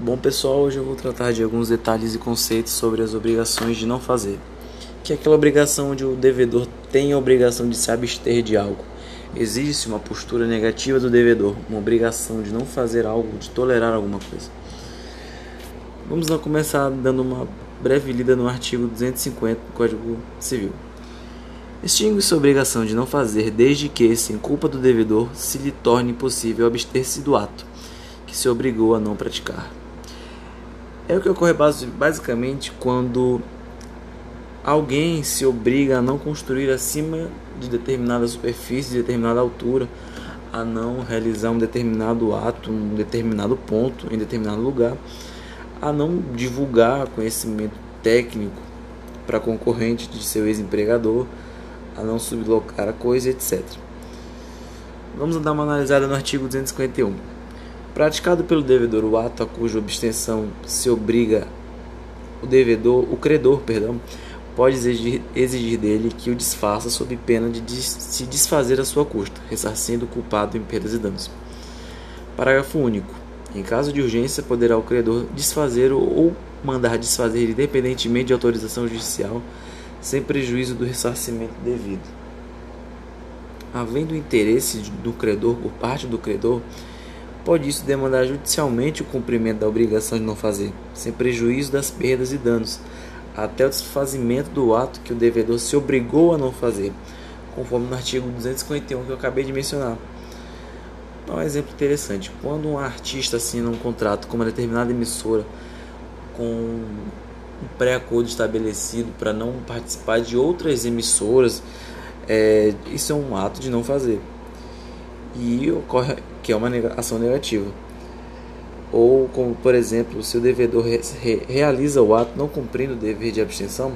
Bom pessoal, hoje eu vou tratar de alguns detalhes e conceitos sobre as obrigações de não fazer. Que é aquela obrigação onde o devedor tem a obrigação de se abster de algo. Existe uma postura negativa do devedor, uma obrigação de não fazer algo, de tolerar alguma coisa. Vamos lá começar dando uma breve lida no artigo 250 do Código Civil. Extingue-se a obrigação de não fazer desde que, sem culpa do devedor, se lhe torne impossível abster-se do ato que se obrigou a não praticar. É o que ocorre basicamente quando alguém se obriga a não construir acima de determinada superfície, de determinada altura, a não realizar um determinado ato, um determinado ponto, em determinado lugar, a não divulgar conhecimento técnico para concorrente de seu ex-empregador, a não sublocar a coisa, etc. Vamos dar uma analisada no artigo 251. Praticado pelo devedor o ato a cuja abstenção se obriga o devedor, o credor, perdão, pode exigir, exigir dele que o desfaça sob pena de des, se desfazer a sua custa, ressarcindo o culpado em perdas e danos. Parágrafo único. Em caso de urgência, poderá o credor desfazer ou mandar desfazer independentemente de autorização judicial, sem prejuízo do ressarcimento devido. Havendo interesse do credor por parte do credor, pode isso demandar judicialmente o cumprimento da obrigação de não fazer, sem prejuízo das perdas e danos, até o desfazimento do ato que o devedor se obrigou a não fazer, conforme no artigo 251 que eu acabei de mencionar. Dá um exemplo interessante. Quando um artista assina um contrato com uma determinada emissora com um pré-acordo estabelecido para não participar de outras emissoras, é, isso é um ato de não fazer. E ocorre que é uma ação negativa. Ou, como por exemplo, se o devedor re realiza o ato não cumprindo o dever de abstenção,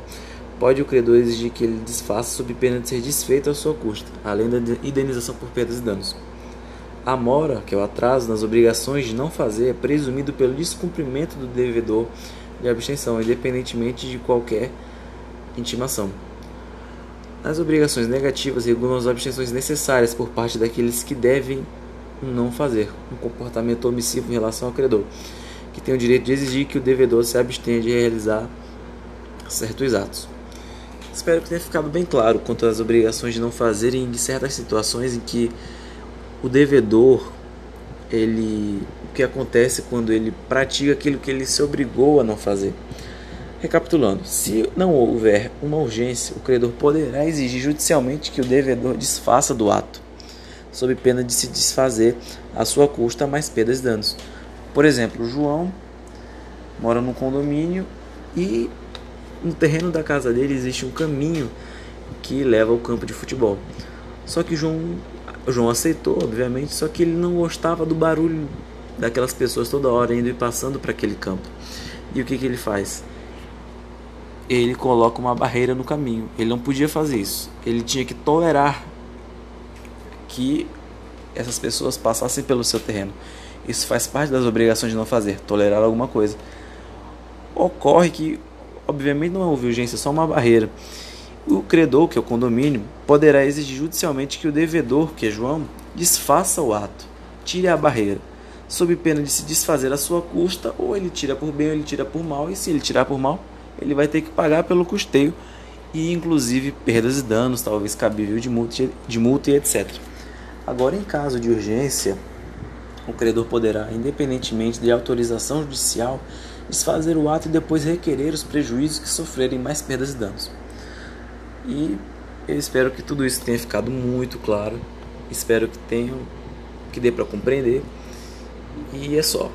pode o credor exigir que ele desfaça sob pena de ser desfeito à sua custa, além da indenização por perdas e danos. A mora, que é o atraso nas obrigações de não fazer, é presumido pelo descumprimento do devedor de abstenção, independentemente de qualquer intimação. As obrigações negativas regulam as abstenções necessárias por parte daqueles que devem não fazer um comportamento omissivo em relação ao credor, que tem o direito de exigir que o devedor se abstenha de realizar certos atos. Espero que tenha ficado bem claro quanto às obrigações de não fazer em certas situações em que o devedor ele o que acontece quando ele pratica aquilo que ele se obrigou a não fazer. Recapitulando, se não houver uma urgência, o credor poderá exigir judicialmente que o devedor desfaça do ato sob pena de se desfazer à sua custa mais perdas e danos. Por exemplo, João mora num condomínio e no terreno da casa dele existe um caminho que leva ao campo de futebol. Só que João, João aceitou, obviamente, só que ele não gostava do barulho daquelas pessoas toda hora indo e passando para aquele campo. E o que, que ele faz? Ele coloca uma barreira no caminho. Ele não podia fazer isso. Ele tinha que tolerar que essas pessoas passassem pelo seu terreno. Isso faz parte das obrigações de não fazer, tolerar alguma coisa. Ocorre que, obviamente, não houve urgência, só uma barreira. O credor, que é o condomínio, poderá exigir judicialmente que o devedor, que é João, desfaça o ato, tire a barreira, sob pena de se desfazer a sua custa, ou ele tira por bem ou ele tira por mal, e se ele tirar por mal, ele vai ter que pagar pelo custeio e inclusive perdas e danos, talvez cabível de multa, de multa e etc. Agora, em caso de urgência, o credor poderá, independentemente de autorização judicial, desfazer o ato e depois requerer os prejuízos que sofrerem mais perdas e danos. E eu espero que tudo isso tenha ficado muito claro. Espero que tenha que dê para compreender. E é só.